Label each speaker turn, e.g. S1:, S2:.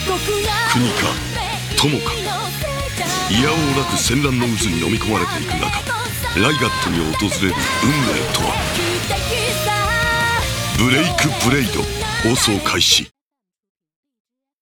S1: 国か友か。いやおうなく戦乱の渦に飲み込まれていく中ライガットに訪れる運命とは。ブレイクブレイド放送開始。